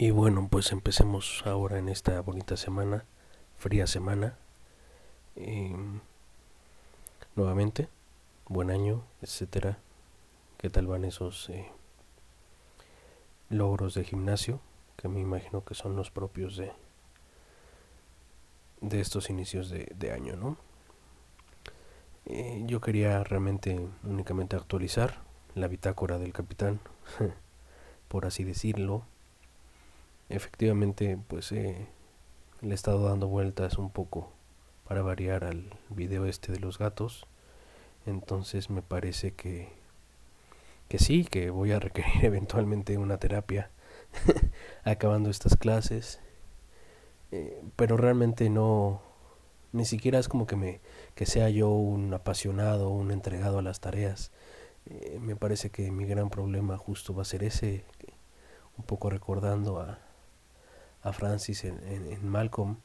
Y bueno, pues empecemos ahora en esta bonita semana, fría semana. Em, nuevamente, buen año, etcétera. ¿Qué tal van esos eh, logros de gimnasio? Que me imagino que son los propios de, de estos inicios de, de año, ¿no? Eh, yo quería realmente únicamente actualizar la bitácora del capitán, por así decirlo efectivamente pues eh, le he estado dando vueltas un poco para variar al video este de los gatos. Entonces me parece que que sí que voy a requerir eventualmente una terapia acabando estas clases. Eh, pero realmente no ni siquiera es como que me que sea yo un apasionado un entregado a las tareas. Eh, me parece que mi gran problema justo va a ser ese un poco recordando a, a Francis en, en, Malcolm,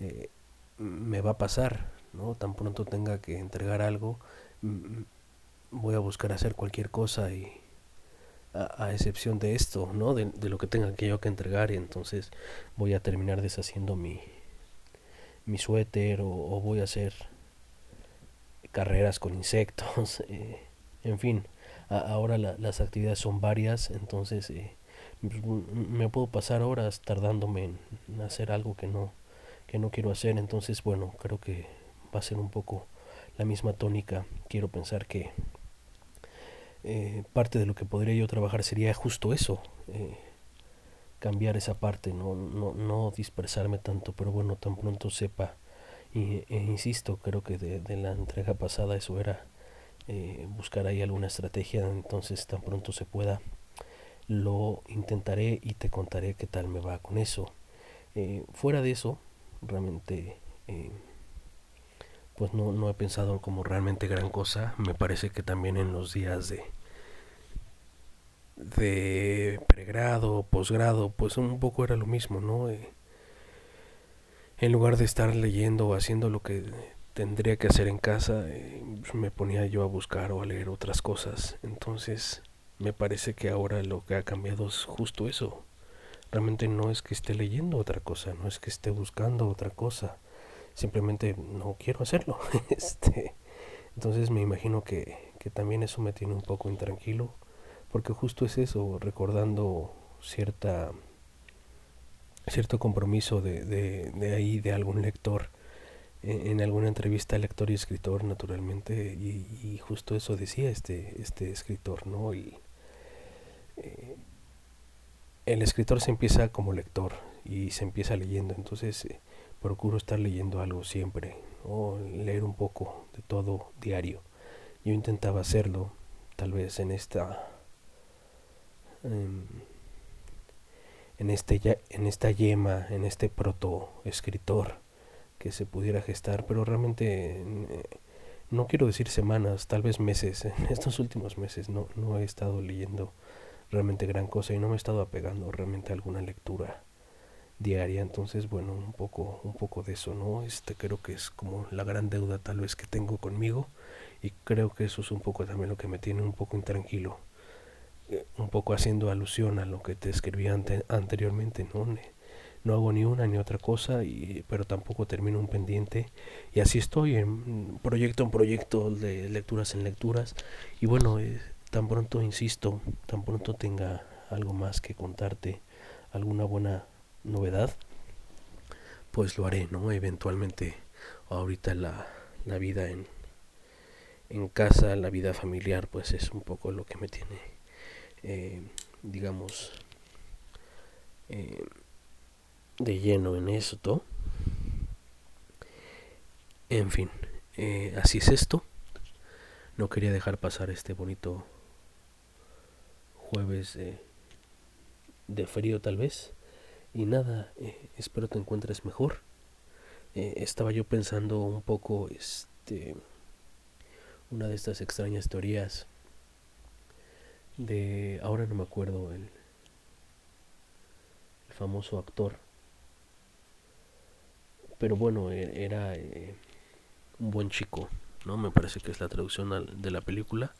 eh, me va a pasar, ¿no? Tan pronto tenga que entregar algo, voy a buscar hacer cualquier cosa y a, excepción de esto, ¿no? De, de, lo que tenga que yo que entregar y entonces voy a terminar deshaciendo mi, mi suéter o, voy a hacer carreras con insectos, eh, en fin, ahora las actividades son varias, entonces eh, me puedo pasar horas tardándome en hacer algo que no que no quiero hacer. Entonces bueno creo que va a ser un poco la misma tónica. Quiero pensar que eh, parte de lo que podría yo trabajar sería justo eso eh, cambiar esa parte no, no, no dispersarme tanto pero bueno tan pronto sepa. Y, e insisto creo que de, de, la entrega pasada eso era eh, buscar ahí alguna estrategia entonces tan pronto se pueda lo intentaré y te contaré qué tal me va con eso. Eh, fuera de eso, realmente, eh, pues no, no he pensado como realmente gran cosa. Me parece que también en los días de de pregrado, posgrado, pues un poco era lo mismo, ¿no? Eh, en lugar de estar leyendo o haciendo lo que tendría que hacer en casa, me ponía yo a buscar o a leer otras cosas. Entonces, me parece que ahora lo que ha cambiado es justo eso. Realmente no es que esté leyendo otra cosa, no es que esté buscando otra cosa. Simplemente no quiero hacerlo. este, entonces me imagino que, que también eso me tiene un poco intranquilo. Porque justo es eso, recordando cierta cierto compromiso de, de, de ahí de algún lector en, en, alguna entrevista lector y escritor naturalmente y, y, justo eso decía este este escritor no y el escritor se empieza como lector y se empieza leyendo, entonces eh, procuro estar leyendo algo siempre, o leer un poco de todo diario. Yo intentaba hacerlo, tal vez en esta em, en este en esta yema, en este proto escritor que se pudiera gestar, pero realmente eh, no quiero decir semanas, tal vez meses. En estos últimos meses no, no he estado leyendo realmente gran cosa y no me he estado apegando realmente a alguna lectura diaria. Entonces bueno un poco un poco de eso no este creo que es como la gran deuda tal vez que tengo conmigo y creo que eso es un poco también lo que me tiene un poco intranquilo eh, un poco haciendo alusión a lo que te escribí ante, anteriormente no no hago ni una ni otra cosa y pero tampoco termino un pendiente y así estoy en proyecto en proyecto de lecturas en lecturas y bueno tan pronto, insisto, tan pronto tenga algo más que contarte, alguna buena novedad, pues lo haré, ¿no? Eventualmente, ahorita la, la vida en, en casa, la vida familiar, pues es un poco lo que me tiene, eh, digamos, eh, de lleno en esto. En fin, eh, así es esto. No quería dejar pasar este bonito jueves eh, de frío tal vez. Y nada, eh, espero te encuentres mejor. Eh, estaba yo pensando un poco, este, una de estas extrañas teorías de, ahora no me acuerdo, el, el famoso actor. Pero bueno, e, era un buen chico, ¿no? Me parece que es la traducción de la película,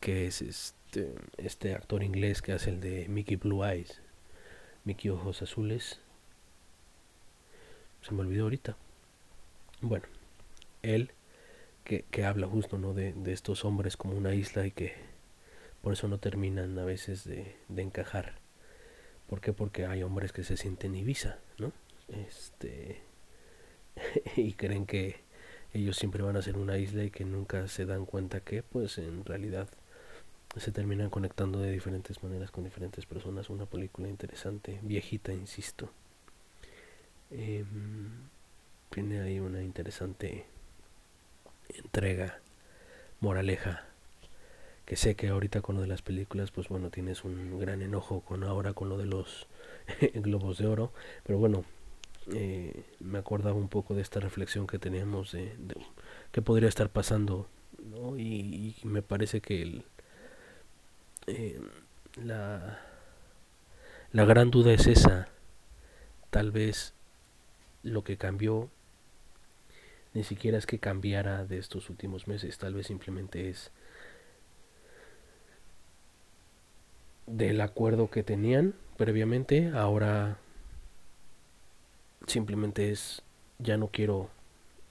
que es este este, este actor inglés que hace el de Mickey Blue Eyes. Mickey Ojos Azules. Se me olvidó ahorita. Bueno, él que, que habla justo ¿no? De, de, estos hombres como una isla y que por eso no terminan a veces de, de encajar. ¿Por qué? Porque hay hombres que se sienten Ibiza, ¿no? Este y creen que ellos siempre van a ser una isla y que nunca se dan cuenta que pues en realidad se terminan conectando de diferentes maneras con diferentes personas. Una película interesante, viejita, insisto. Eh, tiene ahí una interesante entrega, moraleja. Que sé que ahorita con lo de las películas, pues bueno, tienes un gran enojo con ahora con lo de los globos de oro. Pero bueno, eh, me acordaba un poco de esta reflexión que teníamos de, de qué podría estar pasando. ¿no? Y, y me parece que el, eh, la, la gran duda es esa. Tal vez lo que cambió ni siquiera es que cambiara de estos últimos meses, tal vez simplemente es del acuerdo que tenían previamente, ahora simplemente es ya no quiero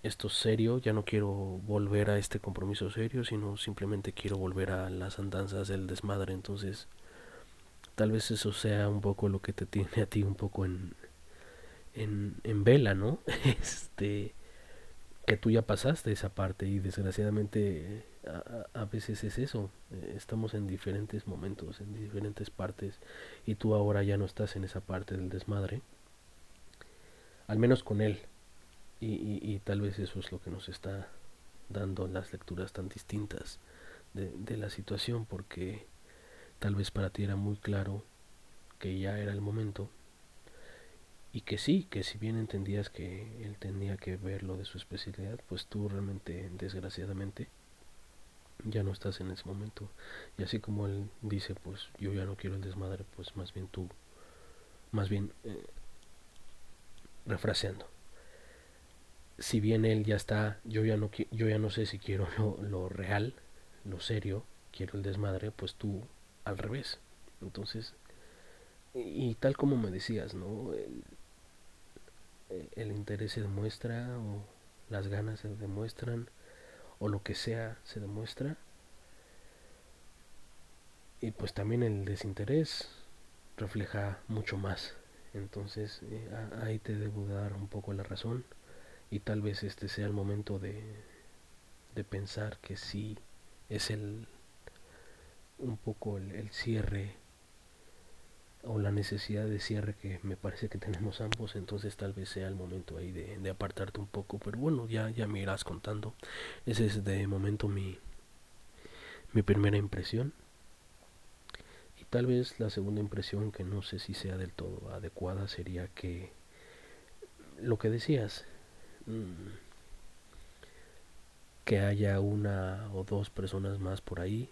esto serio, ya no quiero volver a este compromiso serio, sino simplemente quiero volver a las andanzas del desmadre. Entonces, tal vez eso sea un poco lo que te tiene a ti un poco en, en, en vela, ¿no? Este, que tú ya pasaste esa parte y desgraciadamente a, a, veces es eso. Estamos en diferentes momentos, en diferentes partes y tú ahora ya no estás en esa parte del desmadre. Al menos con él, y, y, tal vez eso es lo que nos está dando las lecturas tan distintas de, de, la situación, porque tal vez para ti era muy claro que ya era el momento y que sí, que si bien entendías que él tenía que ver lo de su especialidad, pues tú realmente, desgraciadamente, ya no estás en ese momento. Y así como él dice, pues yo ya no quiero el desmadre, pues más bien tú, más bien eh, refraseando si bien él ya está, yo ya no, yo ya no sé si quiero lo, lo, real, lo serio, quiero el desmadre, pues tú al revés. Entonces, y, tal como me decías, ¿no? El, el, interés se demuestra, o las ganas se demuestran, o lo que sea se demuestra. Y pues también el desinterés refleja mucho más. Entonces, eh, ahí te debo dar un poco la razón y tal vez este sea el momento de, de pensar que sí es el un poco el, cierre o la necesidad de cierre que me parece que tenemos ambos entonces tal vez sea el momento ahí de, de apartarte un poco pero bueno ya ya me irás contando ese es de momento mi mi primera impresión y tal vez la segunda impresión que no sé si sea del todo adecuada sería que lo que decías. Que haya una o dos personas más por ahí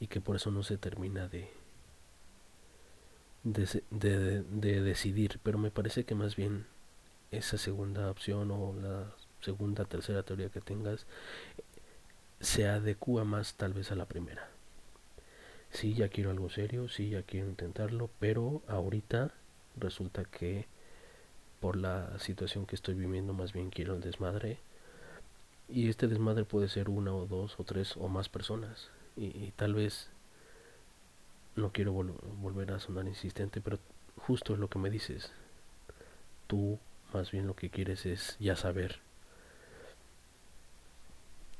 y que por eso no se termina de, de, de, de, decidir. Pero me parece que más bien esa segunda opción o la segunda, tercera teoría que tengas se adecua más tal vez a la primera. Sí, ya quiero algo serio, sí, ya quiero intentarlo, pero ahorita resulta que por la situación que estoy viviendo, más bien quiero el desmadre. Y este desmadre puede ser una o dos o tres o más personas. Y, tal vez no quiero vol volver a sonar insistente, pero justo es lo que me dices. Tú más bien lo que quieres es ya saber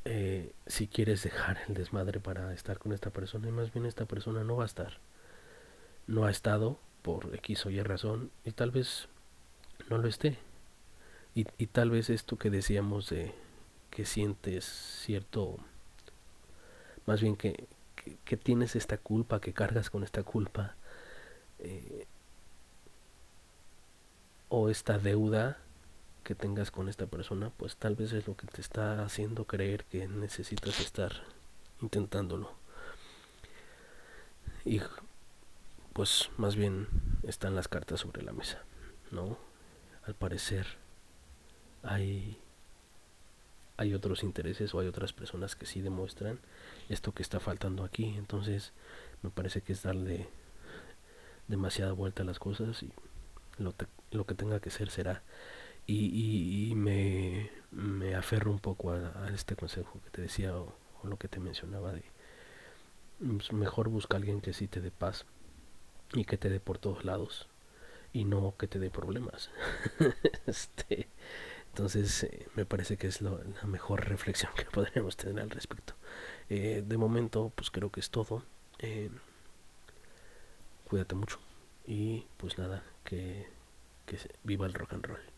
eh, si quieres dejar el desmadre para estar con esta persona y más bien esta persona no va a estar. No ha estado por X o Y razón y tal vez no lo esté. Y, y tal vez esto que decíamos de que sientes cierto, más bien que, que, tienes esta culpa, que cargas con esta culpa, eh, o esta deuda que tengas con esta persona, pues tal vez es lo que te está haciendo creer que necesitas estar intentándolo. Y pues más bien están las cartas sobre la mesa, ¿no? Al parecer hay hay otros intereses o hay otras personas que sí demuestran esto que está faltando aquí entonces me parece que es darle demasiada vuelta a las cosas y lo, que tenga que ser será. Y, y, me, me, aferro un poco a, este consejo que te decía o, lo que te mencionaba de pues, mejor busca alguien que sí te dé paz y que te dé por todos lados y no que te dé problemas. este, entonces eh, me parece que es la mejor reflexión que podríamos tener al respecto. Eh, de momento pues creo que es todo. Eh, cuídate mucho y pues nada, que, que viva el rock and roll.